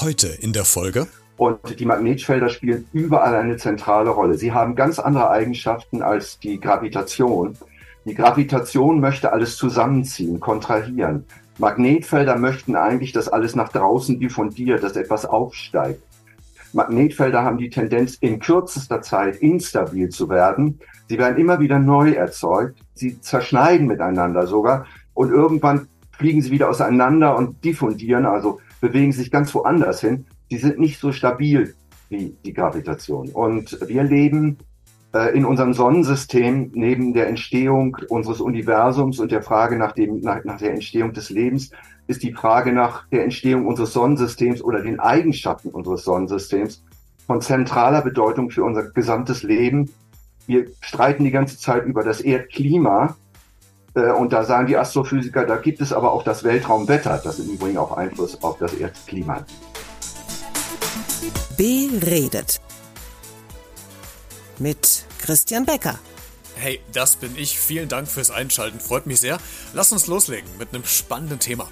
Heute in der Folge. Und die Magnetfelder spielen überall eine zentrale Rolle. Sie haben ganz andere Eigenschaften als die Gravitation. Die Gravitation möchte alles zusammenziehen, kontrahieren. Magnetfelder möchten eigentlich, dass alles nach draußen diffundiert, dass etwas aufsteigt. Magnetfelder haben die Tendenz, in kürzester Zeit instabil zu werden. Sie werden immer wieder neu erzeugt. Sie zerschneiden miteinander sogar. Und irgendwann fliegen sie wieder auseinander und diffundieren, also bewegen sich ganz woanders hin die sind nicht so stabil wie die Gravitation. Und wir leben äh, in unserem Sonnensystem neben der Entstehung unseres Universums und der Frage nach, dem, nach, nach der Entstehung des Lebens ist die Frage nach der Entstehung unseres Sonnensystems oder den Eigenschaften unseres Sonnensystems von zentraler Bedeutung für unser gesamtes Leben. Wir streiten die ganze Zeit über das Erdklima, und da sagen die Astrophysiker, da gibt es aber auch das Weltraumwetter, das im Übrigen auch Einfluss auf das Erdklima hat. Beredet. Mit Christian Becker. Hey, das bin ich. Vielen Dank fürs Einschalten. Freut mich sehr. Lass uns loslegen mit einem spannenden Thema.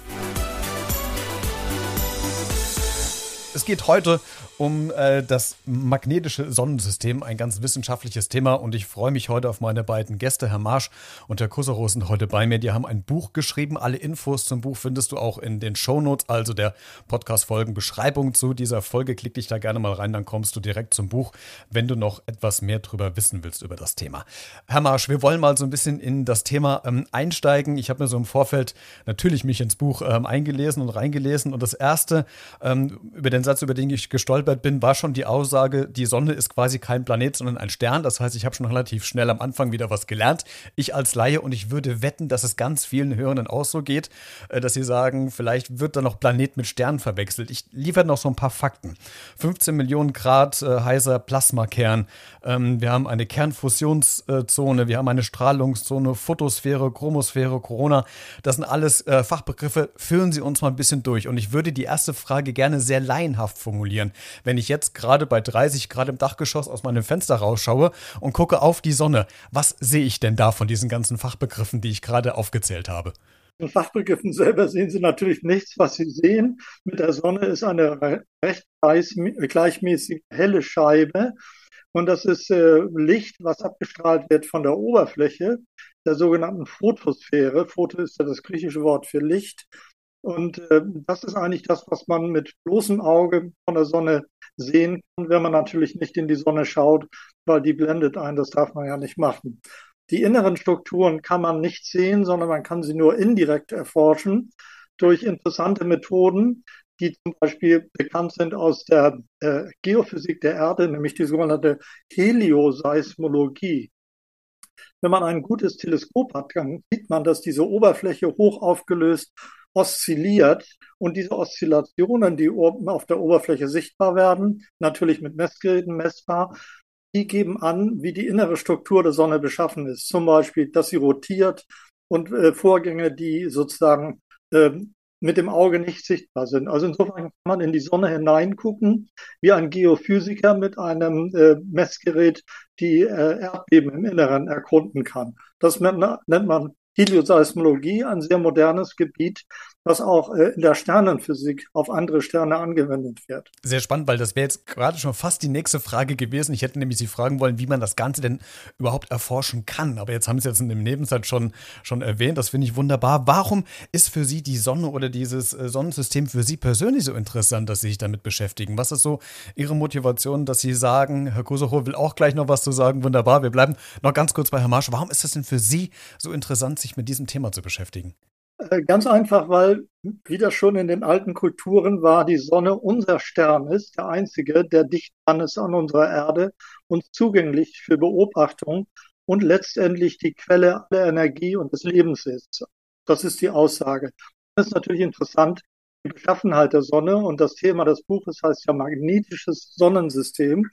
Es geht heute um äh, das magnetische Sonnensystem, ein ganz wissenschaftliches Thema. Und ich freue mich heute auf meine beiden Gäste, Herr Marsch und Herr Kusserow sind heute bei mir. Die haben ein Buch geschrieben. Alle Infos zum Buch findest du auch in den Shownotes, also der Podcast-Folgen-Beschreibung zu dieser Folge. Klick dich da gerne mal rein, dann kommst du direkt zum Buch, wenn du noch etwas mehr darüber wissen willst über das Thema. Herr Marsch, wir wollen mal so ein bisschen in das Thema ähm, einsteigen. Ich habe mir so im Vorfeld natürlich mich ins Buch ähm, eingelesen und reingelesen. Und das erste, ähm, über den Satz, über den ich gestolpert gestolpert bin, war schon die Aussage, die Sonne ist quasi kein Planet, sondern ein Stern. Das heißt, ich habe schon relativ schnell am Anfang wieder was gelernt. Ich als Laie und ich würde wetten, dass es ganz vielen Hörenden auch so geht, äh, dass sie sagen, vielleicht wird da noch Planet mit Stern verwechselt. Ich liefere noch so ein paar Fakten. 15 Millionen Grad äh, heißer Plasmakern. Ähm, wir haben eine Kernfusionszone, wir haben eine Strahlungszone, Photosphäre, Chromosphäre, Corona. Das sind alles äh, Fachbegriffe. Führen Sie uns mal ein bisschen durch. Und ich würde die erste Frage gerne sehr laienhaft formulieren wenn ich jetzt gerade bei 30 Grad im Dachgeschoss aus meinem Fenster rausschaue und gucke auf die Sonne, was sehe ich denn da von diesen ganzen Fachbegriffen, die ich gerade aufgezählt habe? In Fachbegriffen selber sehen Sie natürlich nichts, was Sie sehen. Mit der Sonne ist eine recht gleichmäßig helle Scheibe. Und das ist äh, Licht, was abgestrahlt wird von der Oberfläche, der sogenannten Photosphäre. Photo ist ja das griechische Wort für Licht. Und äh, das ist eigentlich das, was man mit bloßem Auge von der Sonne sehen kann, wenn man natürlich nicht in die Sonne schaut, weil die blendet ein. Das darf man ja nicht machen. Die inneren Strukturen kann man nicht sehen, sondern man kann sie nur indirekt erforschen durch interessante Methoden, die zum Beispiel bekannt sind aus der äh, Geophysik der Erde, nämlich die sogenannte Helioseismologie. Wenn man ein gutes Teleskop hat, dann sieht man, dass diese Oberfläche hoch aufgelöst oszilliert und diese Oszillationen, die auf der Oberfläche sichtbar werden, natürlich mit Messgeräten messbar, die geben an, wie die innere Struktur der Sonne beschaffen ist. Zum Beispiel, dass sie rotiert und äh, Vorgänge, die sozusagen äh, mit dem Auge nicht sichtbar sind. Also insofern kann man in die Sonne hineingucken, wie ein Geophysiker mit einem äh, Messgerät die äh, Erdbeben im Inneren erkunden kann. Das nennt man Helioseismologie, ein sehr modernes Gebiet, was auch äh, in der Sternenphysik auf andere Sterne angewendet wird. Sehr spannend, weil das wäre jetzt gerade schon fast die nächste Frage gewesen. Ich hätte nämlich Sie fragen wollen, wie man das Ganze denn überhaupt erforschen kann. Aber jetzt haben Sie es jetzt in dem Nebensatz schon, schon erwähnt. Das finde ich wunderbar. Warum ist für Sie die Sonne oder dieses äh, Sonnensystem für Sie persönlich so interessant, dass Sie sich damit beschäftigen? Was ist so Ihre Motivation, dass Sie sagen, Herr Kosocho will auch gleich noch was zu sagen. Wunderbar. Wir bleiben noch ganz kurz bei Herrn Marsch. Warum ist es denn für Sie so interessant, sich mit diesem Thema zu beschäftigen? Äh, ganz einfach, weil, wie das schon in den alten Kulturen war, die Sonne unser Stern ist, der einzige, der dicht dran ist an unserer Erde und zugänglich für Beobachtung und letztendlich die Quelle aller Energie und des Lebens ist. Das ist die Aussage. Das ist natürlich interessant, die Beschaffenheit der Sonne und das Thema des Buches heißt ja magnetisches Sonnensystem.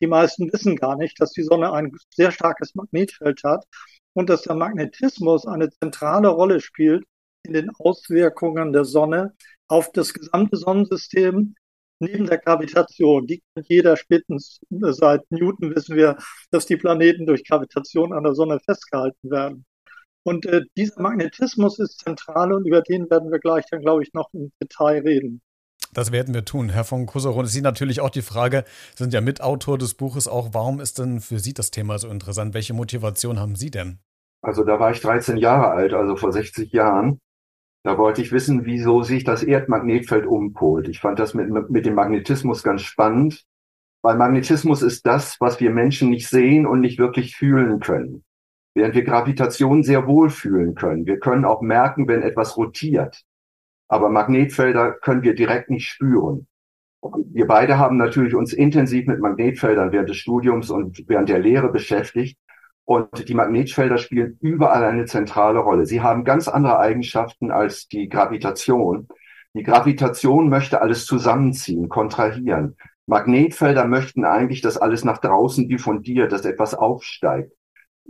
Die meisten wissen gar nicht, dass die Sonne ein sehr starkes Magnetfeld hat und dass der Magnetismus eine zentrale Rolle spielt in den Auswirkungen der Sonne auf das gesamte Sonnensystem neben der Gravitation. Die kennt jeder spätestens seit Newton wissen wir, dass die Planeten durch Gravitation an der Sonne festgehalten werden. Und äh, dieser Magnetismus ist zentral und über den werden wir gleich dann, glaube ich, noch im Detail reden. Das werden wir tun. Herr von Kusseron, Sie natürlich auch die Frage, sind ja Mitautor des Buches auch, warum ist denn für Sie das Thema so interessant? Welche Motivation haben Sie denn? Also da war ich 13 Jahre alt, also vor 60 Jahren. Da wollte ich wissen, wieso sich das Erdmagnetfeld umpolt. Ich fand das mit, mit dem Magnetismus ganz spannend, weil Magnetismus ist das, was wir Menschen nicht sehen und nicht wirklich fühlen können. Während wir Gravitation sehr wohl fühlen können. Wir können auch merken, wenn etwas rotiert. Aber Magnetfelder können wir direkt nicht spüren. Wir beide haben natürlich uns intensiv mit Magnetfeldern während des Studiums und während der Lehre beschäftigt. Und die Magnetfelder spielen überall eine zentrale Rolle. Sie haben ganz andere Eigenschaften als die Gravitation. Die Gravitation möchte alles zusammenziehen, kontrahieren. Magnetfelder möchten eigentlich, dass alles nach draußen diffundiert, dass etwas aufsteigt.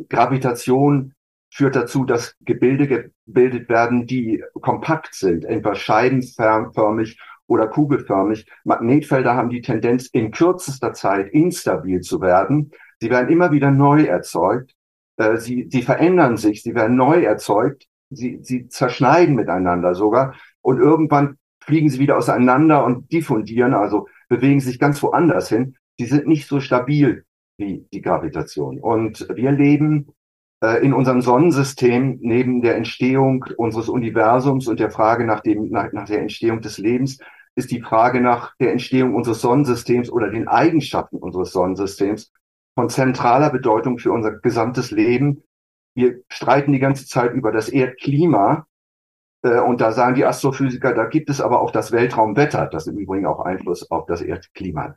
Gravitation führt dazu, dass Gebilde gebildet werden, die kompakt sind, entweder scheibenförmig oder kugelförmig. Magnetfelder haben die Tendenz, in kürzester Zeit instabil zu werden. Sie werden immer wieder neu erzeugt. Äh, sie, sie verändern sich, sie werden neu erzeugt. Sie, sie zerschneiden miteinander sogar. Und irgendwann fliegen sie wieder auseinander und diffundieren, also bewegen sich ganz woanders hin. Sie sind nicht so stabil wie die Gravitation. Und wir leben in unserem Sonnensystem neben der Entstehung unseres Universums und der Frage nach dem, nach, nach der Entstehung des Lebens ist die Frage nach der Entstehung unseres Sonnensystems oder den Eigenschaften unseres Sonnensystems von zentraler Bedeutung für unser gesamtes Leben. Wir streiten die ganze Zeit über das Erdklima. Äh, und da sagen die Astrophysiker, da gibt es aber auch das Weltraumwetter, das im Übrigen auch Einfluss auf das Erdklima hat.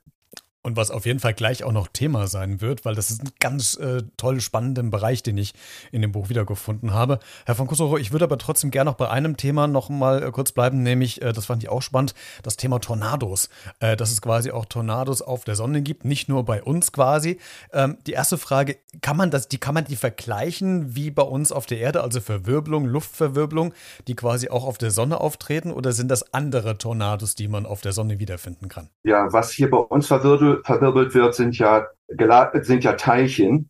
Und was auf jeden Fall gleich auch noch Thema sein wird, weil das ist ein ganz äh, toll spannenden Bereich, den ich in dem Buch wiedergefunden habe. Herr von Kusoro, ich würde aber trotzdem gerne noch bei einem Thema noch mal äh, kurz bleiben, nämlich, äh, das fand ich auch spannend, das Thema Tornados. Äh, dass es quasi auch Tornados auf der Sonne gibt, nicht nur bei uns quasi. Ähm, die erste Frage, kann man das, die, kann man die vergleichen wie bei uns auf der Erde, also Verwirbelung, Luftverwirbelung, die quasi auch auf der Sonne auftreten, oder sind das andere Tornados, die man auf der Sonne wiederfinden kann? Ja, was hier bei uns verwirbelt verwirbelt wird, sind ja, sind ja Teilchen,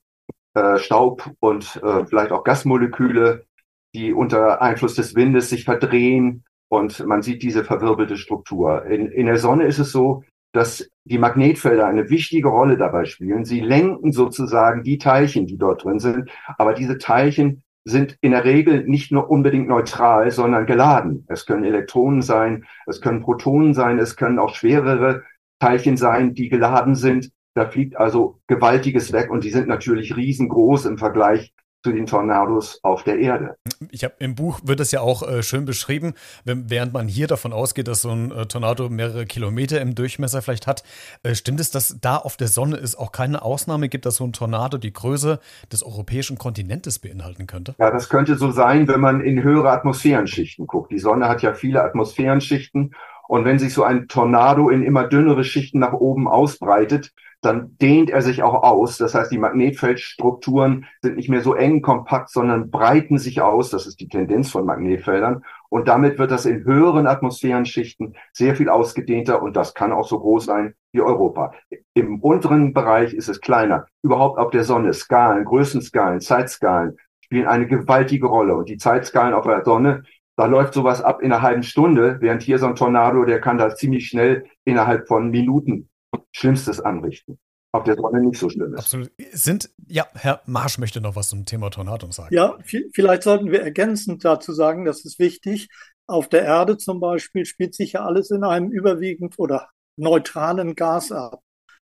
äh, Staub und äh, vielleicht auch Gasmoleküle, die unter Einfluss des Windes sich verdrehen und man sieht diese verwirbelte Struktur. In, in der Sonne ist es so, dass die Magnetfelder eine wichtige Rolle dabei spielen. Sie lenken sozusagen die Teilchen, die dort drin sind, aber diese Teilchen sind in der Regel nicht nur unbedingt neutral, sondern geladen. Es können Elektronen sein, es können Protonen sein, es können auch schwerere Teilchen sein, die geladen sind. Da fliegt also Gewaltiges weg und die sind natürlich riesengroß im Vergleich zu den Tornados auf der Erde. Ich habe im Buch wird es ja auch äh, schön beschrieben, wenn, während man hier davon ausgeht, dass so ein äh, Tornado mehrere Kilometer im Durchmesser vielleicht hat, äh, stimmt es, dass da auf der Sonne es auch keine Ausnahme gibt, dass so ein Tornado die Größe des europäischen Kontinentes beinhalten könnte? Ja, das könnte so sein, wenn man in höhere Atmosphärenschichten guckt. Die Sonne hat ja viele Atmosphärenschichten und wenn sich so ein Tornado in immer dünnere Schichten nach oben ausbreitet, dann dehnt er sich auch aus. Das heißt, die Magnetfeldstrukturen sind nicht mehr so eng kompakt, sondern breiten sich aus. Das ist die Tendenz von Magnetfeldern. Und damit wird das in höheren Atmosphärenschichten sehr viel ausgedehnter und das kann auch so groß sein wie Europa. Im unteren Bereich ist es kleiner. Überhaupt auf der Sonne, Skalen, Größenskalen, Zeitskalen spielen eine gewaltige Rolle. Und die Zeitskalen auf der Sonne da läuft sowas ab in einer halben Stunde, während hier so ein Tornado, der kann da ziemlich schnell innerhalb von Minuten Schlimmstes anrichten. Auf der Sonne nicht so schlimm ist. Absolut. Sind, ja, Herr Marsch möchte noch was zum Thema Tornado sagen. Ja, vielleicht sollten wir ergänzend dazu sagen, das ist wichtig. Auf der Erde zum Beispiel spielt sich ja alles in einem überwiegend oder neutralen Gas ab.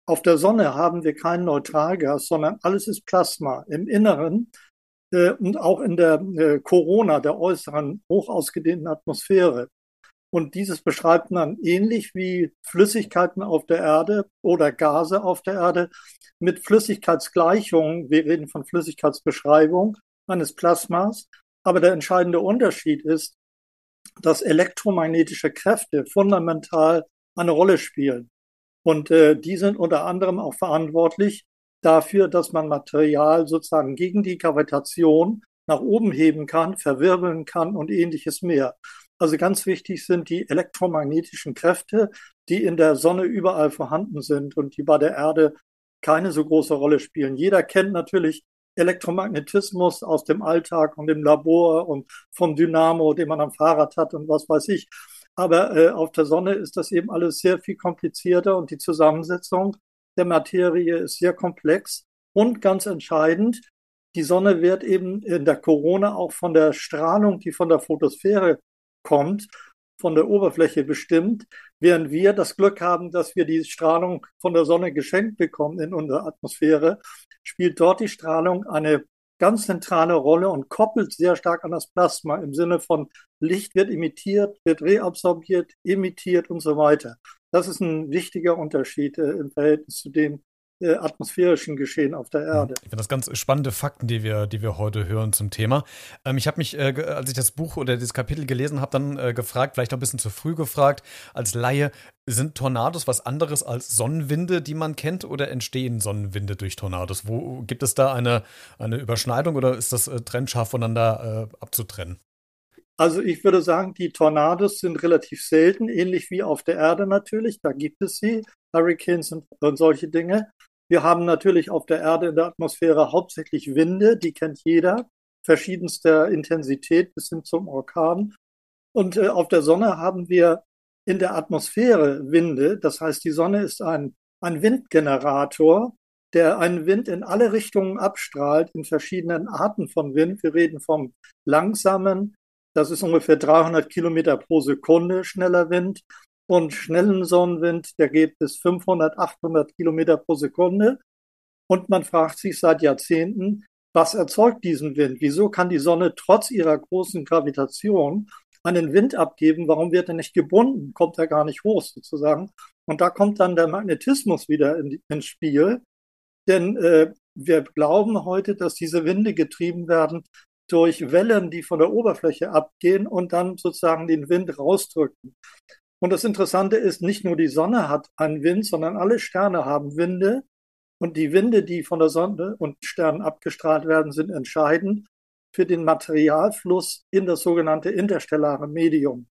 Auf der Sonne haben wir kein Neutralgas, sondern alles ist Plasma. Im Inneren und auch in der äh, Corona, der äußeren, hoch ausgedehnten Atmosphäre. Und dieses beschreibt man ähnlich wie Flüssigkeiten auf der Erde oder Gase auf der Erde mit Flüssigkeitsgleichungen. Wir reden von Flüssigkeitsbeschreibung eines Plasmas. Aber der entscheidende Unterschied ist, dass elektromagnetische Kräfte fundamental eine Rolle spielen. Und äh, die sind unter anderem auch verantwortlich dafür, dass man Material sozusagen gegen die Gravitation nach oben heben kann, verwirbeln kann und ähnliches mehr. Also ganz wichtig sind die elektromagnetischen Kräfte, die in der Sonne überall vorhanden sind und die bei der Erde keine so große Rolle spielen. Jeder kennt natürlich Elektromagnetismus aus dem Alltag und im Labor und vom Dynamo, den man am Fahrrad hat und was weiß ich. Aber äh, auf der Sonne ist das eben alles sehr viel komplizierter und die Zusammensetzung der Materie ist sehr komplex. Und ganz entscheidend, die Sonne wird eben in der Corona auch von der Strahlung, die von der Photosphäre kommt, von der Oberfläche bestimmt, während wir das Glück haben, dass wir die Strahlung von der Sonne geschenkt bekommen in unserer Atmosphäre, spielt dort die Strahlung eine ganz zentrale Rolle und koppelt sehr stark an das Plasma im Sinne von Licht wird emittiert, wird reabsorbiert, emittiert und so weiter. Das ist ein wichtiger Unterschied äh, im Verhältnis zu dem, äh, atmosphärischen Geschehen auf der Erde. Ich finde das ganz spannende Fakten, die wir, die wir heute hören zum Thema. Ähm, ich habe mich, äh, als ich das Buch oder das Kapitel gelesen habe, dann äh, gefragt, vielleicht noch ein bisschen zu früh gefragt, als Laie, sind Tornados was anderes als Sonnenwinde, die man kennt, oder entstehen Sonnenwinde durch Tornados? Wo gibt es da eine, eine Überschneidung oder ist das äh, trennscharf voneinander äh, abzutrennen? Also ich würde sagen, die Tornados sind relativ selten, ähnlich wie auf der Erde natürlich. Da gibt es sie, Hurricanes und, und solche Dinge. Wir haben natürlich auf der Erde in der Atmosphäre hauptsächlich Winde, die kennt jeder, verschiedenster Intensität bis hin zum Orkan. Und äh, auf der Sonne haben wir in der Atmosphäre Winde. Das heißt, die Sonne ist ein, ein Windgenerator, der einen Wind in alle Richtungen abstrahlt, in verschiedenen Arten von Wind. Wir reden vom langsamen, das ist ungefähr 300 Kilometer pro Sekunde schneller Wind, und schnellen Sonnenwind, der geht bis 500, 800 Kilometer pro Sekunde. Und man fragt sich seit Jahrzehnten, was erzeugt diesen Wind? Wieso kann die Sonne trotz ihrer großen Gravitation einen Wind abgeben? Warum wird er nicht gebunden? Kommt er gar nicht hoch sozusagen? Und da kommt dann der Magnetismus wieder in, ins Spiel. Denn äh, wir glauben heute, dass diese Winde getrieben werden durch Wellen, die von der Oberfläche abgehen und dann sozusagen den Wind rausdrücken. Und das Interessante ist, nicht nur die Sonne hat einen Wind, sondern alle Sterne haben Winde. Und die Winde, die von der Sonne und Sternen abgestrahlt werden, sind entscheidend für den Materialfluss in das sogenannte interstellare Medium.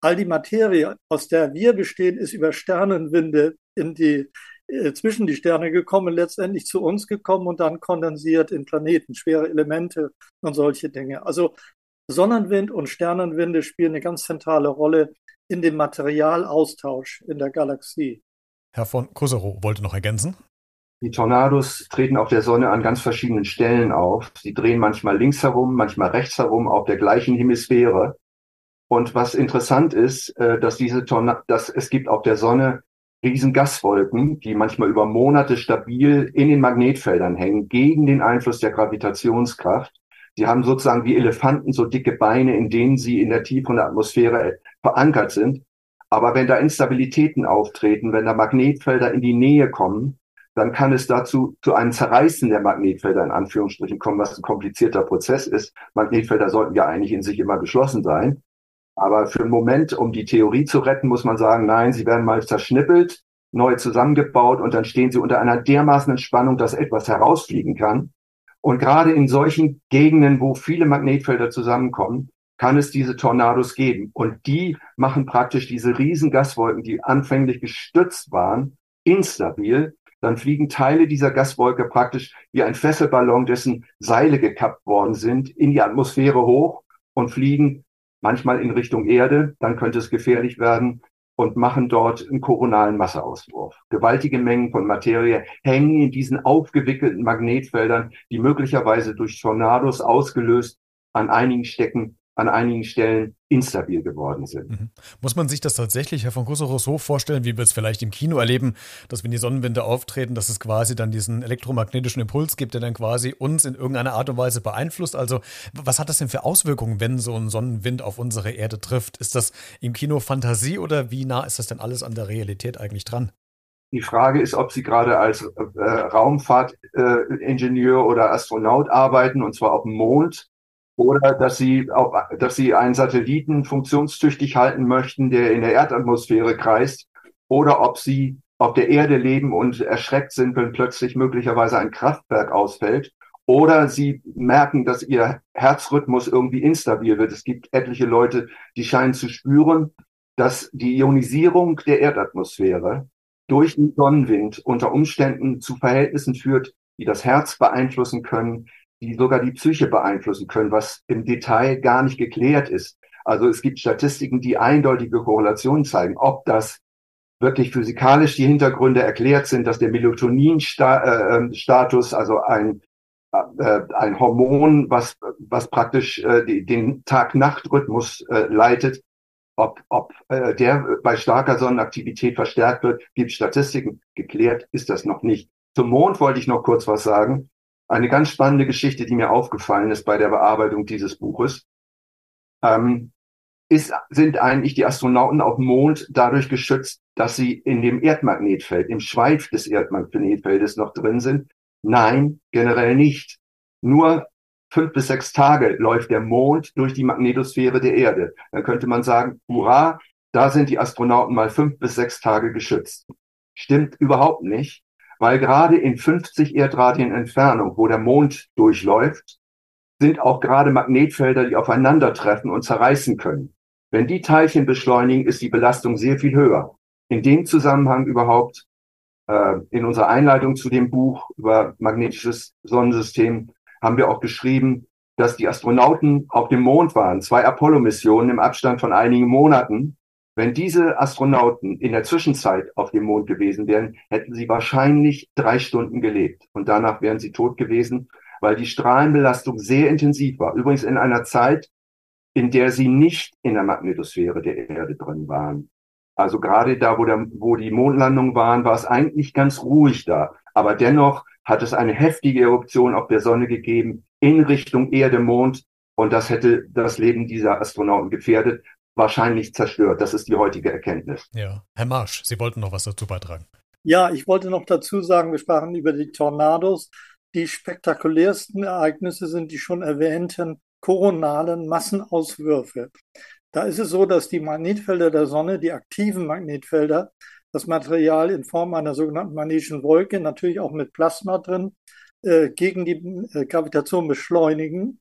All die Materie, aus der wir bestehen, ist über Sternenwinde in die, äh, zwischen die Sterne gekommen, letztendlich zu uns gekommen und dann kondensiert in Planeten, schwere Elemente und solche Dinge. Also Sonnenwind und Sternenwinde spielen eine ganz zentrale Rolle in dem Materialaustausch in der Galaxie. Herr von Kusserow wollte noch ergänzen. Die Tornados treten auf der Sonne an ganz verschiedenen Stellen auf. Sie drehen manchmal links herum, manchmal rechts herum auf der gleichen Hemisphäre. Und was interessant ist, äh, dass diese Torna dass es gibt auf der Sonne riesen Gaswolken, die manchmal über Monate stabil in den Magnetfeldern hängen, gegen den Einfluss der Gravitationskraft. Sie haben sozusagen wie Elefanten so dicke Beine, in denen sie in der tieferen Atmosphäre verankert sind. Aber wenn da Instabilitäten auftreten, wenn da Magnetfelder in die Nähe kommen, dann kann es dazu zu einem Zerreißen der Magnetfelder in Anführungsstrichen kommen, was ein komplizierter Prozess ist. Magnetfelder sollten ja eigentlich in sich immer geschlossen sein. Aber für einen Moment, um die Theorie zu retten, muss man sagen, nein, sie werden mal zerschnippelt, neu zusammengebaut und dann stehen sie unter einer dermaßenen Spannung, dass etwas herausfliegen kann. Und gerade in solchen Gegenden, wo viele Magnetfelder zusammenkommen, kann es diese Tornados geben. Und die machen praktisch diese riesen Gaswolken, die anfänglich gestützt waren, instabil. Dann fliegen Teile dieser Gaswolke praktisch wie ein Fesselballon, dessen Seile gekappt worden sind, in die Atmosphäre hoch und fliegen manchmal in Richtung Erde. Dann könnte es gefährlich werden und machen dort einen koronalen Masseauswurf. Gewaltige Mengen von Materie hängen in diesen aufgewickelten Magnetfeldern, die möglicherweise durch Tornados ausgelöst an einigen Stecken an einigen Stellen instabil geworden sind. Mhm. Muss man sich das tatsächlich, Herr von Kusserow, so vorstellen, wie wir es vielleicht im Kino erleben, dass wenn die Sonnenwinde auftreten, dass es quasi dann diesen elektromagnetischen Impuls gibt, der dann quasi uns in irgendeiner Art und Weise beeinflusst? Also was hat das denn für Auswirkungen, wenn so ein Sonnenwind auf unsere Erde trifft? Ist das im Kino Fantasie oder wie nah ist das denn alles an der Realität eigentlich dran? Die Frage ist, ob Sie gerade als äh, Raumfahrtingenieur äh, oder Astronaut arbeiten, und zwar auf dem Mond oder dass sie, auch, dass sie einen Satelliten funktionstüchtig halten möchten, der in der Erdatmosphäre kreist, oder ob sie auf der Erde leben und erschreckt sind, wenn plötzlich möglicherweise ein Kraftwerk ausfällt, oder sie merken, dass ihr Herzrhythmus irgendwie instabil wird. Es gibt etliche Leute, die scheinen zu spüren, dass die Ionisierung der Erdatmosphäre durch den Sonnenwind unter Umständen zu Verhältnissen führt, die das Herz beeinflussen können, die sogar die Psyche beeinflussen können, was im Detail gar nicht geklärt ist. Also es gibt Statistiken, die eindeutige Korrelationen zeigen. Ob das wirklich physikalisch die Hintergründe erklärt sind, dass der Melatonin-Status, äh, also ein, äh, ein Hormon, was, was praktisch äh, den Tag-Nacht-Rhythmus äh, leitet, ob, ob äh, der bei starker Sonnenaktivität verstärkt wird, gibt Statistiken. Geklärt ist das noch nicht. Zum Mond wollte ich noch kurz was sagen. Eine ganz spannende Geschichte, die mir aufgefallen ist bei der Bearbeitung dieses Buches. Ähm, ist, sind eigentlich die Astronauten auf dem Mond dadurch geschützt, dass sie in dem Erdmagnetfeld, im Schweif des Erdmagnetfeldes noch drin sind? Nein, generell nicht. Nur fünf bis sechs Tage läuft der Mond durch die Magnetosphäre der Erde. Dann könnte man sagen, hurra, da sind die Astronauten mal fünf bis sechs Tage geschützt. Stimmt überhaupt nicht, weil gerade in 50 Erdradien Entfernung, wo der Mond durchläuft, sind auch gerade Magnetfelder, die aufeinandertreffen und zerreißen können. Wenn die Teilchen beschleunigen, ist die Belastung sehr viel höher. In dem Zusammenhang überhaupt, äh, in unserer Einleitung zu dem Buch über magnetisches Sonnensystem, haben wir auch geschrieben, dass die Astronauten auf dem Mond waren, zwei Apollo-Missionen im Abstand von einigen Monaten. Wenn diese Astronauten in der Zwischenzeit auf dem Mond gewesen wären, hätten sie wahrscheinlich drei Stunden gelebt und danach wären sie tot gewesen, weil die Strahlenbelastung sehr intensiv war. Übrigens in einer Zeit, in der sie nicht in der Magnetosphäre der Erde drin waren. Also gerade da, wo, der, wo die Mondlandungen waren, war es eigentlich ganz ruhig da. Aber dennoch hat es eine heftige Eruption auf der Sonne gegeben in Richtung Erde, Mond. Und das hätte das Leben dieser Astronauten gefährdet, wahrscheinlich zerstört. Das ist die heutige Erkenntnis. Ja, Herr Marsch, Sie wollten noch was dazu beitragen. Ja, ich wollte noch dazu sagen, wir sprachen über die Tornados. Die spektakulärsten Ereignisse sind die schon erwähnten koronalen Massenauswürfe. Da ist es so, dass die Magnetfelder der Sonne, die aktiven Magnetfelder, das Material in Form einer sogenannten magnetischen Wolke, natürlich auch mit Plasma drin, äh, gegen die äh, Gravitation beschleunigen.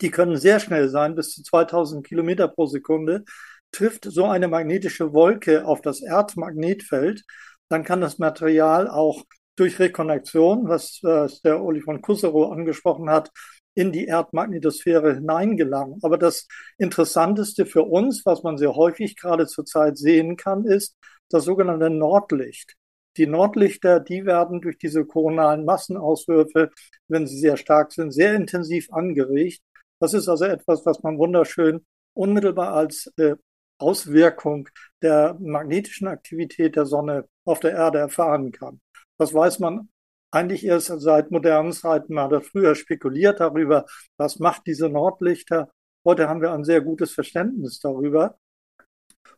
Die können sehr schnell sein, bis zu 2000 Kilometer pro Sekunde. Trifft so eine magnetische Wolke auf das Erdmagnetfeld, dann kann das Material auch durch Rekonnektion, was äh, der Uli von Kusserow angesprochen hat, in die Erdmagnetosphäre hineingelangen. Aber das Interessanteste für uns, was man sehr häufig gerade zurzeit sehen kann, ist, das sogenannte Nordlicht. Die Nordlichter, die werden durch diese koronalen Massenauswürfe, wenn sie sehr stark sind, sehr intensiv angeregt. Das ist also etwas, was man wunderschön unmittelbar als äh, Auswirkung der magnetischen Aktivität der Sonne auf der Erde erfahren kann. Das weiß man eigentlich erst seit modernen Zeiten. Man hat früher spekuliert darüber, was macht diese Nordlichter. Heute haben wir ein sehr gutes Verständnis darüber.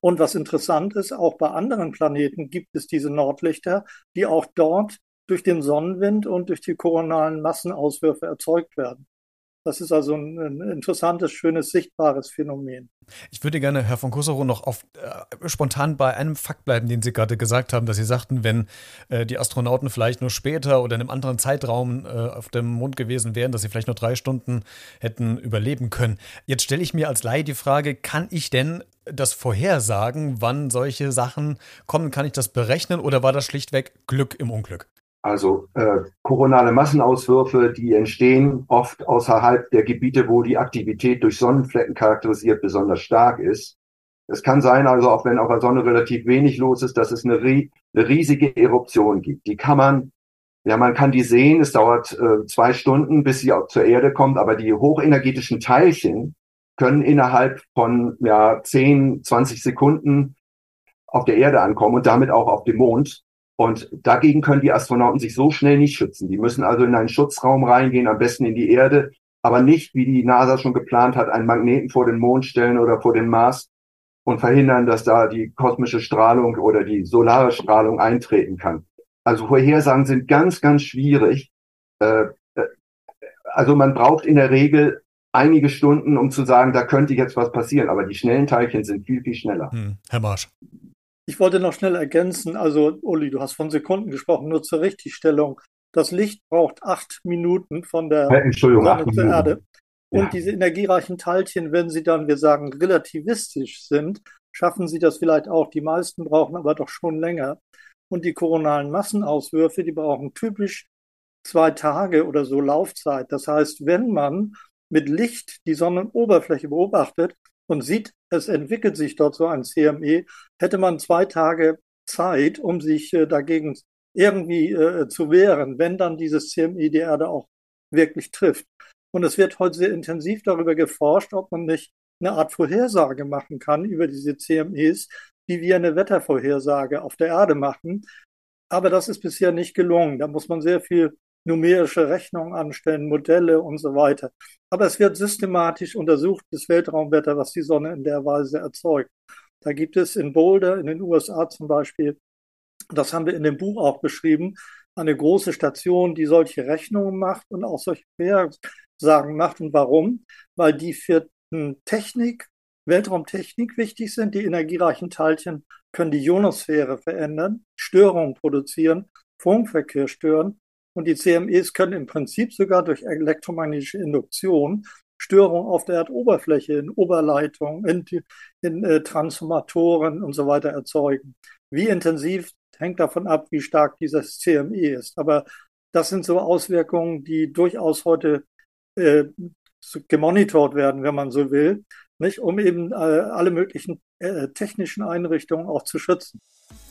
Und was interessant ist, auch bei anderen Planeten gibt es diese Nordlichter, die auch dort durch den Sonnenwind und durch die koronalen Massenauswürfe erzeugt werden. Das ist also ein, ein, interessantes, schönes, sichtbares Phänomen. Ich würde gerne, Herr von Kusserow, noch auf, äh, spontan bei einem Fakt bleiben, den Sie gerade gesagt haben, dass Sie sagten, wenn äh, die Astronauten vielleicht nur später oder in einem anderen Zeitraum äh, auf dem Mond gewesen wären, dass sie vielleicht nur drei Stunden hätten überleben können. Jetzt stelle ich mir als Laie die Frage, kann ich denn das vorhersagen, wann solche Sachen kommen? Kann ich das berechnen oder war das schlichtweg Glück im Unglück? Also äh, koronale Massenauswürfe, die entstehen oft außerhalb der Gebiete, wo die Aktivität durch Sonnenflecken charakterisiert besonders stark ist. Es kann sein, also auch wenn auf der Sonne relativ wenig los ist, dass es eine, eine riesige Eruption gibt. Die kann man, ja, man kann die sehen. Es dauert äh, zwei Stunden, bis sie auch zur Erde kommt, aber die hochenergetischen Teilchen können innerhalb von ja, 10, 20 Sekunden auf der Erde ankommen und damit auch auf dem Mond. Und dagegen können die Astronauten sich so schnell nicht schützen. Die müssen also in einen Schutzraum reingehen, am besten in die Erde, aber nicht, wie die NASA schon geplant hat, einen Magneten vor den Mond stellen oder vor den Mars und verhindern, dass da die kosmische Strahlung oder die solare Strahlung eintreten kann. Also Vorhersagen sind ganz, ganz schwierig. Äh, äh, also man braucht in der Regel einige Stunden, um zu sagen, da könnte jetzt was passieren. Aber die schnellen Teilchen sind viel, viel schneller. Hm, Herr Marsch. Ich wollte noch schnell ergänzen, also Uli, du hast von Sekunden gesprochen, nur zur Richtigstellung. Das Licht braucht acht Minuten von der Sonne zur Erde. Und ja. diese energiereichen Teilchen, wenn sie dann, wir sagen, relativistisch sind, schaffen sie das vielleicht auch. Die meisten brauchen aber doch schon länger. Und die koronalen Massenauswürfe, die brauchen typisch zwei Tage oder so Laufzeit. Das heißt, wenn man mit Licht die Sonnenoberfläche beobachtet, und sieht, es entwickelt sich dort so ein CME, hätte man zwei Tage Zeit, um sich äh, dagegen irgendwie äh, zu wehren, wenn dann dieses CME die Erde auch wirklich trifft. Und es wird heute sehr intensiv darüber geforscht, ob man nicht eine Art Vorhersage machen kann über diese CMEs, wie wir eine Wettervorhersage auf der Erde machen. Aber das ist bisher nicht gelungen. Da muss man sehr viel numerische Rechnungen anstellen, Modelle und so weiter. Aber es wird systematisch untersucht, das Weltraumwetter, was die Sonne in der Weise erzeugt. Da gibt es in Boulder, in den USA zum Beispiel, das haben wir in dem Buch auch beschrieben, eine große Station, die solche Rechnungen macht und auch solche Vorhersagen macht. Und warum? Weil die für Technik, Weltraumtechnik wichtig sind. Die energiereichen Teilchen können die Ionosphäre verändern, Störungen produzieren, Funkverkehr stören. Und die CMEs können im Prinzip sogar durch elektromagnetische Induktion Störungen auf der Erdoberfläche, in Oberleitungen, in, in äh, Transformatoren und so weiter erzeugen. Wie intensiv hängt davon ab, wie stark dieses CME ist. Aber das sind so Auswirkungen, die durchaus heute äh, gemonitort werden, wenn man so will, nicht, um eben äh, alle möglichen äh, technischen Einrichtungen auch zu schützen.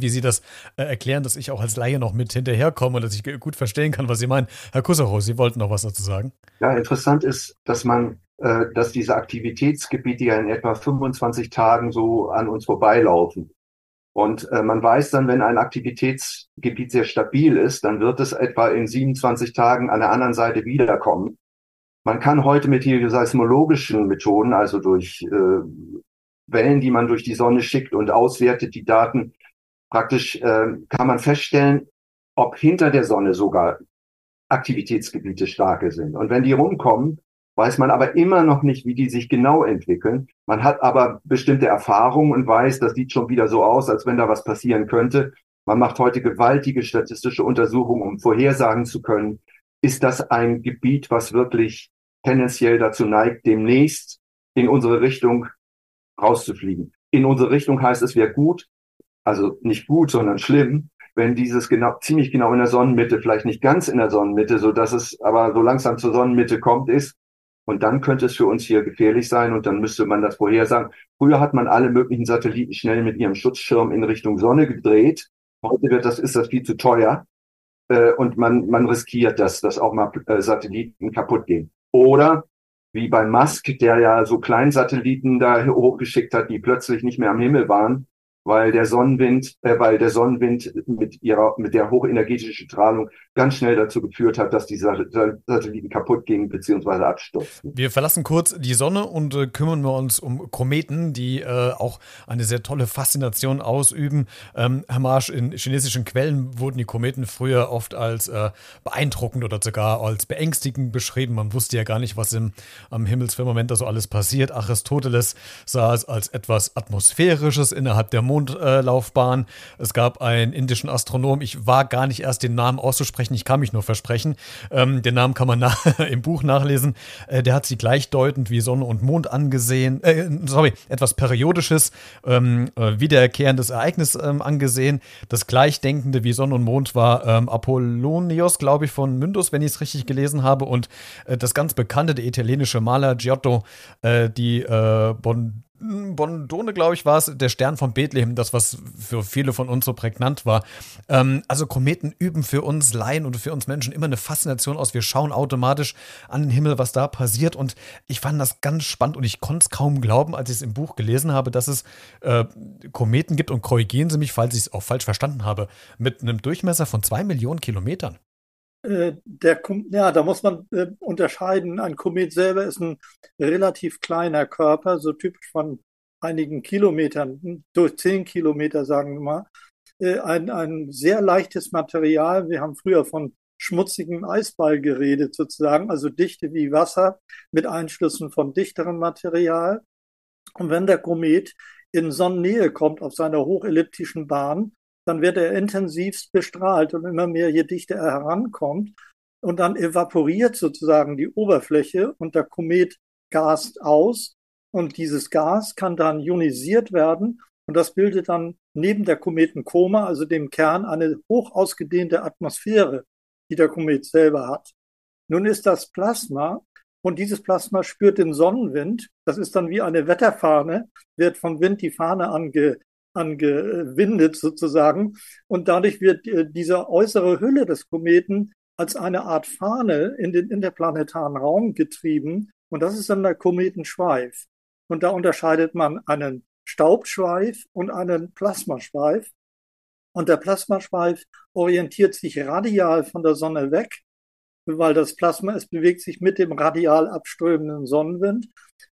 wie Sie das äh, erklären, dass ich auch als Laie noch mit hinterherkomme und dass ich gut verstehen kann, was Sie meinen. Herr Kusserow, Sie wollten noch was dazu sagen? Ja, interessant ist, dass man, äh, dass diese Aktivitätsgebiete ja in etwa 25 Tagen so an uns vorbeilaufen. Und äh, man weiß dann, wenn ein Aktivitätsgebiet sehr stabil ist, dann wird es etwa in 27 Tagen an der anderen Seite wiederkommen. Man kann heute mit seismologischen Methoden, also durch äh, Wellen, die man durch die Sonne schickt und auswertet die Daten, praktisch äh, kann man feststellen, ob hinter der Sonne sogar Aktivitätsgebiete starke sind. Und wenn die rumkommen, weiß man aber immer noch nicht, wie die sich genau entwickeln. Man hat aber bestimmte Erfahrungen und weiß, das sieht schon wieder so aus, als wenn da was passieren könnte. Man macht heute gewaltige statistische Untersuchungen, um vorhersagen zu können, ist das ein Gebiet, was wirklich tendenziell dazu neigt, demnächst in unsere Richtung rauszufliegen. In unsere Richtung heißt es wäre gut, also nicht gut, sondern schlimm, wenn dieses genau, ziemlich genau in der Sonnenmitte, vielleicht nicht ganz in der Sonnenmitte, so dass es aber so langsam zur Sonnenmitte kommt, ist. Und dann könnte es für uns hier gefährlich sein und dann müsste man das vorhersagen. Früher hat man alle möglichen Satelliten schnell mit ihrem Schutzschirm in Richtung Sonne gedreht. Heute wird das, ist das viel zu teuer. Äh, und man, man riskiert das, dass auch mal äh, Satelliten kaputt gehen. Oder wie bei Musk, der ja so Kleinsatelliten da hochgeschickt hat, die plötzlich nicht mehr am Himmel waren, weil der Sonnenwind, äh, weil der Sonnenwind mit ihrer, mit der hochenergetischen Strahlung ganz schnell dazu geführt hat, dass die Satelliten kaputt gingen bzw. abstürzten. Wir verlassen kurz die Sonne und äh, kümmern wir uns um Kometen, die äh, auch eine sehr tolle Faszination ausüben. Ähm, Herr Marsch, in chinesischen Quellen wurden die Kometen früher oft als äh, beeindruckend oder sogar als beängstigend beschrieben. Man wusste ja gar nicht, was im, am Himmelsfirmament da so alles passiert. Aristoteles sah es als etwas Atmosphärisches innerhalb der Mond Mondlaufbahn. es gab einen indischen Astronom, ich war gar nicht erst den Namen auszusprechen, ich kann mich nur versprechen. Ähm, den Namen kann man im Buch nachlesen. Äh, der hat sie gleichdeutend wie Sonne und Mond angesehen, äh, sorry, etwas Periodisches, ähm, äh, wiederkehrendes Ereignis ähm, angesehen. Das Gleichdenkende wie Sonne und Mond war ähm, Apollonios, glaube ich, von Myndus, wenn ich es richtig gelesen habe. Und äh, das ganz bekannte, der italienische Maler Giotto, äh, die äh, Bon Bondone, glaube ich, war es, der Stern von Bethlehem, das, was für viele von uns so prägnant war. Ähm, also Kometen üben für uns Laien und für uns Menschen immer eine Faszination aus. Wir schauen automatisch an den Himmel, was da passiert. Und ich fand das ganz spannend und ich konnte es kaum glauben, als ich es im Buch gelesen habe, dass es äh, Kometen gibt. Und korrigieren Sie mich, falls ich es auch falsch verstanden habe, mit einem Durchmesser von zwei Millionen Kilometern. Äh, der, ja, da muss man äh, unterscheiden. Ein Komet selber ist ein relativ kleiner Körper, so typisch von einigen Kilometern, durch zehn Kilometer sagen wir mal. Äh, ein, ein sehr leichtes Material. Wir haben früher von schmutzigem Eisball geredet, sozusagen, also Dichte wie Wasser mit Einschlüssen von dichterem Material. Und wenn der Komet in Sonnennähe kommt auf seiner hochelliptischen Bahn, dann wird er intensivst bestrahlt und immer mehr, je dichter er herankommt. Und dann evaporiert sozusagen die Oberfläche und der Komet gast aus. Und dieses Gas kann dann ionisiert werden und das bildet dann neben der Kometenkoma, also dem Kern, eine hoch ausgedehnte Atmosphäre, die der Komet selber hat. Nun ist das Plasma und dieses Plasma spürt den Sonnenwind. Das ist dann wie eine Wetterfahne, wird vom Wind die Fahne ange, angewindet sozusagen. Und dadurch wird äh, diese äußere Hülle des Kometen als eine Art Fahne in den interplanetaren Raum getrieben. Und das ist dann der Kometenschweif. Und da unterscheidet man einen Staubschweif und einen Plasmaschweif. Und der Plasmaschweif orientiert sich radial von der Sonne weg, weil das Plasma, es bewegt sich mit dem radial abströmenden Sonnenwind.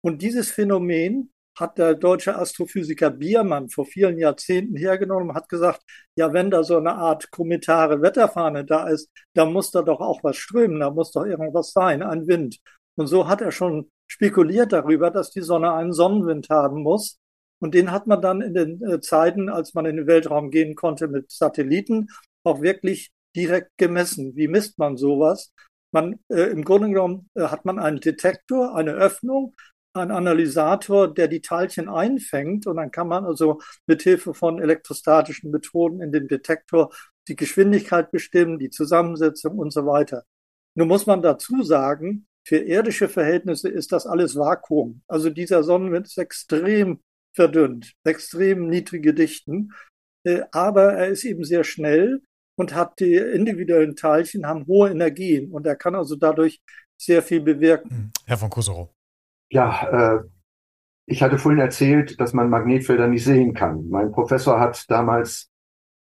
Und dieses Phänomen hat der deutsche Astrophysiker Biermann vor vielen Jahrzehnten hergenommen und hat gesagt, ja, wenn da so eine Art kometare Wetterfahne da ist, da muss da doch auch was strömen, da muss doch irgendwas sein, ein Wind. Und so hat er schon spekuliert darüber, dass die Sonne einen Sonnenwind haben muss. Und den hat man dann in den äh, Zeiten, als man in den Weltraum gehen konnte mit Satelliten, auch wirklich direkt gemessen. Wie misst man sowas? Man, äh, Im Grunde genommen äh, hat man einen Detektor, eine Öffnung, einen Analysator, der die Teilchen einfängt. Und dann kann man also mit Hilfe von elektrostatischen Methoden in dem Detektor die Geschwindigkeit bestimmen, die Zusammensetzung und so weiter. Nun muss man dazu sagen, für irdische Verhältnisse ist das alles Vakuum. Also dieser Sonnenwind ist extrem verdünnt, extrem niedrige Dichten. Äh, aber er ist eben sehr schnell und hat die individuellen Teilchen, haben hohe Energien und er kann also dadurch sehr viel bewirken. Hm. Herr von Kusero. Ja, äh, ich hatte vorhin erzählt, dass man Magnetfelder nicht sehen kann. Mein Professor hat damals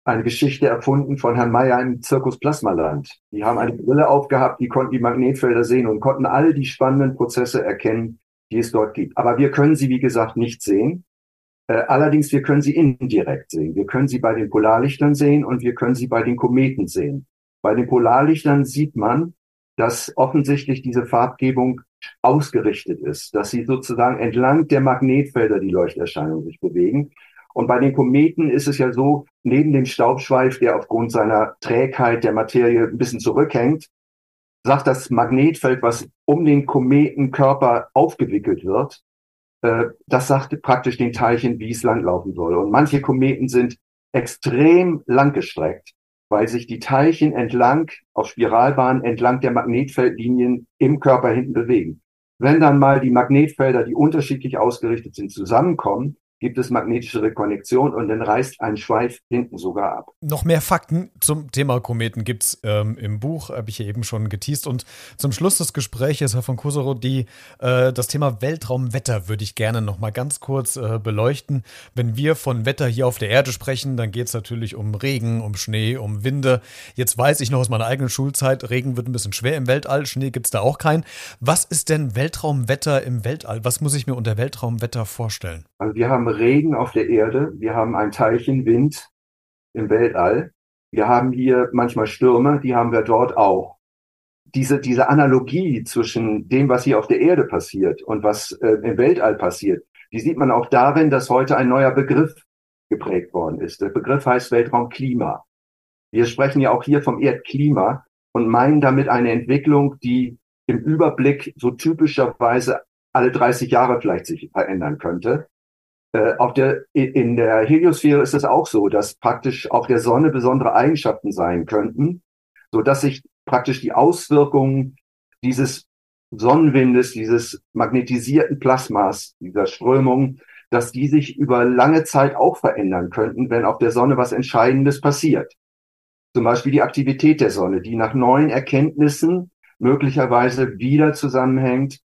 eine Geschichte erfunden von Herrn Meyer im Zirkus Plasmaland. Die haben eine Brille aufgehabt, die konnten die Magnetfelder sehen und konnten all die spannenden Prozesse erkennen, die es dort gibt. Aber wir können sie, wie gesagt, nicht sehen. Äh, allerdings, wir können sie indirekt sehen. Wir können sie bei den Polarlichtern sehen und wir können sie bei den Kometen sehen. Bei den Polarlichtern sieht man, dass offensichtlich diese Farbgebung ausgerichtet ist, dass sie sozusagen entlang der Magnetfelder die Leuchterscheinungen sich bewegen. Und bei den Kometen ist es ja so, neben dem Staubschweif, der aufgrund seiner Trägheit der Materie ein bisschen zurückhängt, sagt das Magnetfeld, was um den Kometenkörper aufgewickelt wird, äh, das sagt praktisch den Teilchen, wie es langlaufen soll. Und manche Kometen sind extrem langgestreckt, weil sich die Teilchen entlang, auf Spiralbahnen entlang der Magnetfeldlinien im Körper hinten bewegen. Wenn dann mal die Magnetfelder, die unterschiedlich ausgerichtet sind, zusammenkommen, gibt es magnetische Rekonnektion und dann reißt ein Schweif hinten sogar ab. Noch mehr Fakten zum Thema Kometen gibt es ähm, im Buch, habe ich ja eben schon geteased. Und zum Schluss des Gesprächs, Herr von Kusero, die, äh, das Thema Weltraumwetter würde ich gerne noch mal ganz kurz äh, beleuchten. Wenn wir von Wetter hier auf der Erde sprechen, dann geht es natürlich um Regen, um Schnee, um Winde. Jetzt weiß ich noch aus meiner eigenen Schulzeit, Regen wird ein bisschen schwer im Weltall, Schnee gibt es da auch keinen. Was ist denn Weltraumwetter im Weltall? Was muss ich mir unter Weltraumwetter vorstellen? Also wir haben Regen auf der Erde, wir haben ein Teilchen Wind im Weltall, wir haben hier manchmal Stürme, die haben wir dort auch. Diese, diese Analogie zwischen dem, was hier auf der Erde passiert und was äh, im Weltall passiert, die sieht man auch darin, dass heute ein neuer Begriff geprägt worden ist. Der Begriff heißt Weltraumklima. Wir sprechen ja auch hier vom Erdklima und meinen damit eine Entwicklung, die im Überblick so typischerweise alle 30 Jahre vielleicht sich verändern könnte. Äh, auf der, in der Heliosphäre ist es auch so, dass praktisch auf der Sonne besondere Eigenschaften sein könnten, so dass sich praktisch die Auswirkungen dieses Sonnenwindes, dieses magnetisierten Plasmas, dieser Strömung, dass die sich über lange Zeit auch verändern könnten, wenn auf der Sonne was Entscheidendes passiert. Zum Beispiel die Aktivität der Sonne, die nach neuen Erkenntnissen möglicherweise wieder zusammenhängt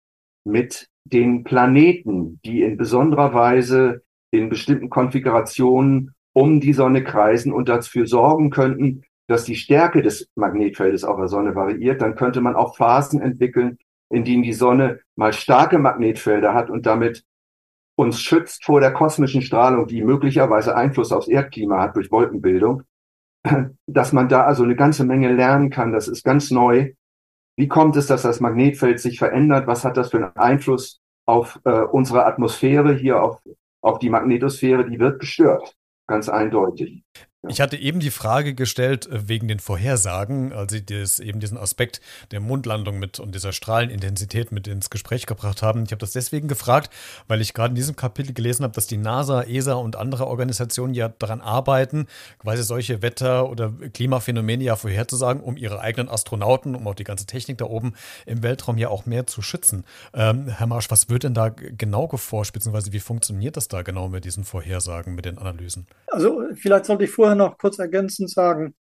mit den Planeten, die in besonderer Weise in bestimmten Konfigurationen um die Sonne kreisen und dafür sorgen könnten, dass die Stärke des Magnetfeldes auf der Sonne variiert, dann könnte man auch Phasen entwickeln, in denen die Sonne mal starke Magnetfelder hat und damit uns schützt vor der kosmischen Strahlung, die möglicherweise Einfluss aufs Erdklima hat durch Wolkenbildung, dass man da also eine ganze Menge lernen kann. Das ist ganz neu wie kommt es, dass das Magnetfeld sich verändert? Was hat das für einen Einfluss auf äh, unsere Atmosphäre hier, auf, auf die Magnetosphäre, die wird gestört. Ganz eindeutig. Ich hatte eben die Frage gestellt äh, wegen den Vorhersagen, als Sie das, eben diesen Aspekt der Mondlandung mit und dieser Strahlenintensität mit ins Gespräch gebracht haben. Ich habe das deswegen gefragt, weil ich gerade in diesem Kapitel gelesen habe, dass die NASA, ESA und andere Organisationen ja daran arbeiten, quasi solche Wetter- oder Klimaphänomene ja vorherzusagen, um ihre eigenen Astronauten, um auch die ganze Technik da oben im Weltraum ja auch mehr zu schützen. Ähm, Herr Marsch, was wird denn da genau geforscht, beziehungsweise wie funktioniert das da genau mit diesen Vorhersagen, mit den Analysen? Also vielleicht sollte ich vorher vorher noch kurz ergänzend sagen,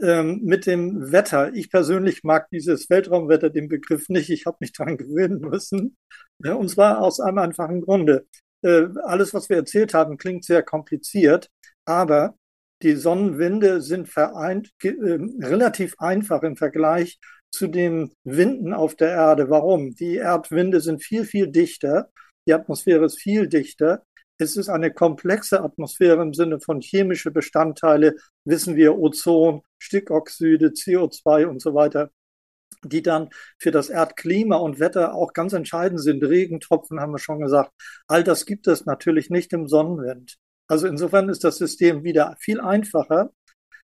ähm, mit dem Wetter. Ich persönlich mag dieses Weltraumwetter, den Begriff nicht. Ich habe mich daran gewöhnen müssen. Ja, und zwar aus einem einfachen Grunde. Äh, alles, was wir erzählt haben, klingt sehr kompliziert, aber die Sonnenwinde sind vereint, äh, relativ einfach im Vergleich zu den Winden auf der Erde. Warum? Die Erdwinde sind viel, viel dichter. Die Atmosphäre ist viel dichter. Es ist eine komplexe Atmosphäre im Sinne von chemische Bestandteile, wissen wir, Ozon, Stickoxide, CO2 und so weiter, die dann für das Erdklima und Wetter auch ganz entscheidend sind. Regentropfen haben wir schon gesagt. All das gibt es natürlich nicht im Sonnenwind. Also insofern ist das System wieder viel einfacher.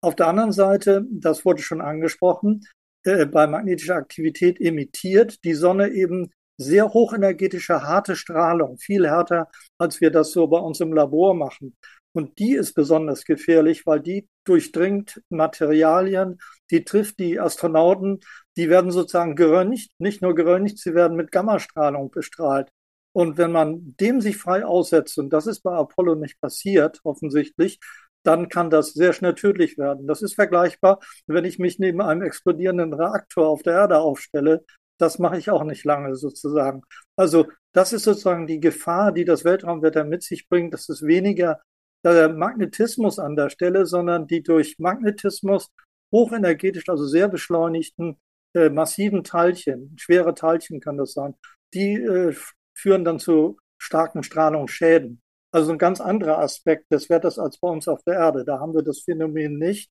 Auf der anderen Seite, das wurde schon angesprochen, äh, bei magnetischer Aktivität emittiert die Sonne eben sehr hochenergetische, harte Strahlung, viel härter, als wir das so bei uns im Labor machen. Und die ist besonders gefährlich, weil die durchdringt Materialien, die trifft die Astronauten, die werden sozusagen geröntgt, nicht nur geröntgt, sie werden mit Gammastrahlung bestrahlt. Und wenn man dem sich frei aussetzt, und das ist bei Apollo nicht passiert, offensichtlich, dann kann das sehr schnell tödlich werden. Das ist vergleichbar, wenn ich mich neben einem explodierenden Reaktor auf der Erde aufstelle das mache ich auch nicht lange sozusagen. Also das ist sozusagen die Gefahr, die das Weltraumwetter mit sich bringt. Das ist weniger der Magnetismus an der Stelle, sondern die durch Magnetismus hochenergetisch, also sehr beschleunigten äh, massiven Teilchen, schwere Teilchen kann das sein, die äh, führen dann zu starken Strahlungsschäden. Also ein ganz anderer Aspekt des Wetters als bei uns auf der Erde. Da haben wir das Phänomen nicht.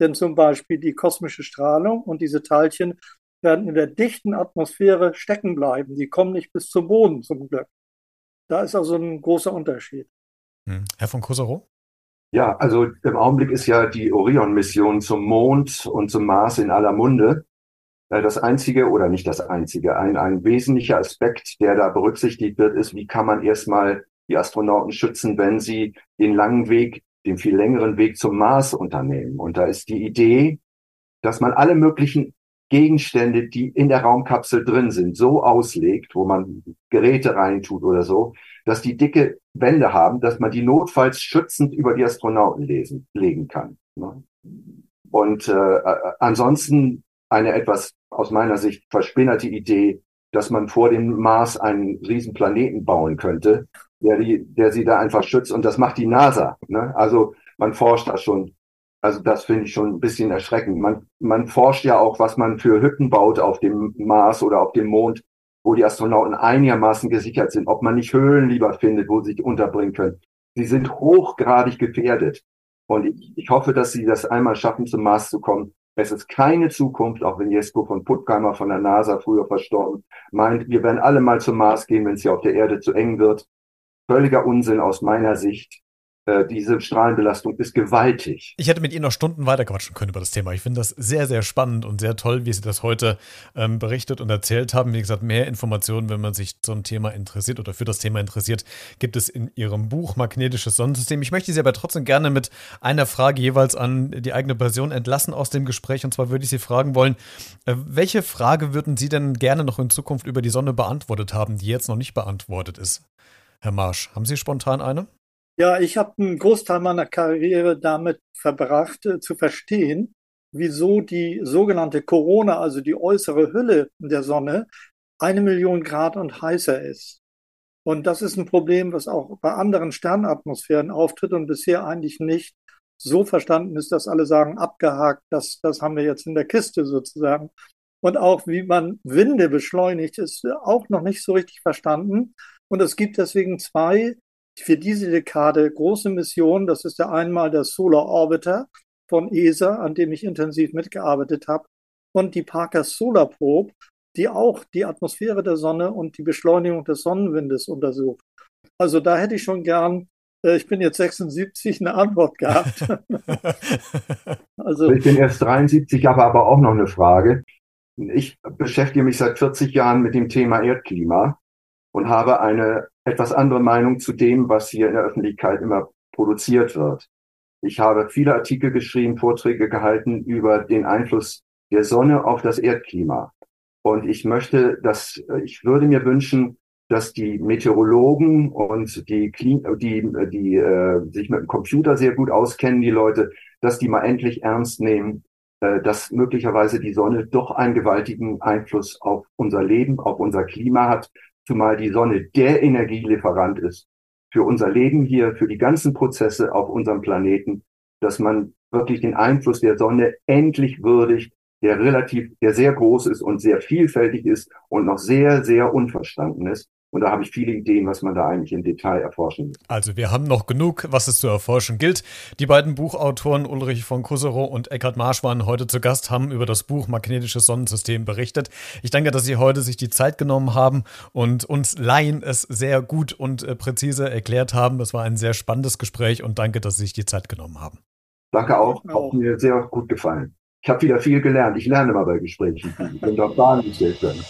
Denn zum Beispiel die kosmische Strahlung und diese Teilchen werden in der dichten Atmosphäre stecken bleiben. Die kommen nicht bis zum Boden zum Glück. Da ist also ein großer Unterschied. Hm. Herr von Kusero? Ja, also im Augenblick ist ja die Orion-Mission zum Mond und zum Mars in aller Munde. Äh, das einzige oder nicht das einzige, ein, ein wesentlicher Aspekt, der da berücksichtigt wird, ist, wie kann man erstmal die Astronauten schützen, wenn sie den langen Weg, den viel längeren Weg zum Mars unternehmen. Und da ist die Idee, dass man alle möglichen Gegenstände, die in der Raumkapsel drin sind, so auslegt, wo man Geräte reintut oder so, dass die dicke Wände haben, dass man die notfalls schützend über die Astronauten lesen, legen kann. Ne? Und äh, ansonsten eine etwas aus meiner Sicht verspinnerte Idee, dass man vor dem Mars einen riesen Planeten bauen könnte, der, die, der sie da einfach schützt. Und das macht die NASA. Ne? Also man forscht da schon also das finde ich schon ein bisschen erschreckend. Man, man forscht ja auch, was man für Hütten baut auf dem Mars oder auf dem Mond, wo die Astronauten einigermaßen gesichert sind, ob man nicht Höhlen lieber findet, wo sie sich unterbringen können. Sie sind hochgradig gefährdet. Und ich, ich hoffe, dass sie das einmal schaffen, zum Mars zu kommen. Es ist keine Zukunft, auch wenn Jesko von Puttheimer von der NASA früher verstorben meint, wir werden alle mal zum Mars gehen, wenn es hier auf der Erde zu eng wird. Völliger Unsinn aus meiner Sicht. Äh, diese Strahlenbelastung ist gewaltig. Ich hätte mit Ihnen noch Stunden weiterquatschen können über das Thema. Ich finde das sehr, sehr spannend und sehr toll, wie Sie das heute ähm, berichtet und erzählt haben. Wie gesagt, mehr Informationen, wenn man sich zum Thema interessiert oder für das Thema interessiert, gibt es in Ihrem Buch Magnetisches Sonnensystem. Ich möchte Sie aber trotzdem gerne mit einer Frage jeweils an die eigene Person entlassen aus dem Gespräch. Und zwar würde ich Sie fragen wollen, äh, welche Frage würden Sie denn gerne noch in Zukunft über die Sonne beantwortet haben, die jetzt noch nicht beantwortet ist? Herr Marsch, haben Sie spontan eine? Ja, ich habe einen Großteil meiner Karriere damit verbracht, äh, zu verstehen, wieso die sogenannte Corona, also die äußere Hülle der Sonne, eine Million Grad und heißer ist. Und das ist ein Problem, was auch bei anderen Sternatmosphären auftritt und bisher eigentlich nicht so verstanden ist, dass alle sagen, abgehakt, das, das haben wir jetzt in der Kiste sozusagen. Und auch wie man Winde beschleunigt, ist auch noch nicht so richtig verstanden. Und es gibt deswegen zwei für diese Dekade große Missionen. Das ist ja einmal der Solar Orbiter von ESA, an dem ich intensiv mitgearbeitet habe, und die Parker Solar Probe, die auch die Atmosphäre der Sonne und die Beschleunigung des Sonnenwindes untersucht. Also da hätte ich schon gern, äh, ich bin jetzt 76, eine Antwort gehabt. also ich bin erst 73, habe aber auch noch eine Frage. Ich beschäftige mich seit 40 Jahren mit dem Thema Erdklima und habe eine etwas andere Meinung zu dem, was hier in der Öffentlichkeit immer produziert wird. Ich habe viele Artikel geschrieben, Vorträge gehalten über den Einfluss der Sonne auf das Erdklima. Und ich möchte, dass, ich würde mir wünschen, dass die Meteorologen und die, die, die, äh, sich mit dem Computer sehr gut auskennen, die Leute, dass die mal endlich ernst nehmen, äh, dass möglicherweise die Sonne doch einen gewaltigen Einfluss auf unser Leben, auf unser Klima hat, zumal die Sonne der Energielieferant ist für unser Leben hier, für die ganzen Prozesse auf unserem Planeten, dass man wirklich den Einfluss der Sonne endlich würdigt, der relativ, der sehr groß ist und sehr vielfältig ist und noch sehr, sehr unverstanden ist. Und da habe ich viele Ideen, was man da eigentlich im Detail erforschen will. Also wir haben noch genug, was es zu erforschen gilt. Die beiden Buchautoren Ulrich von Kusserow und Eckhard Marsch waren heute zu Gast, haben über das Buch Magnetisches Sonnensystem berichtet. Ich danke, dass Sie heute sich die Zeit genommen haben und uns Laien es sehr gut und äh, präzise erklärt haben. Das war ein sehr spannendes Gespräch und danke, dass Sie sich die Zeit genommen haben. Danke auch. Hat mir sehr gut gefallen. Ich habe wieder viel gelernt. Ich lerne mal bei Gesprächen. Ich bin doch Fragen gestellt werden.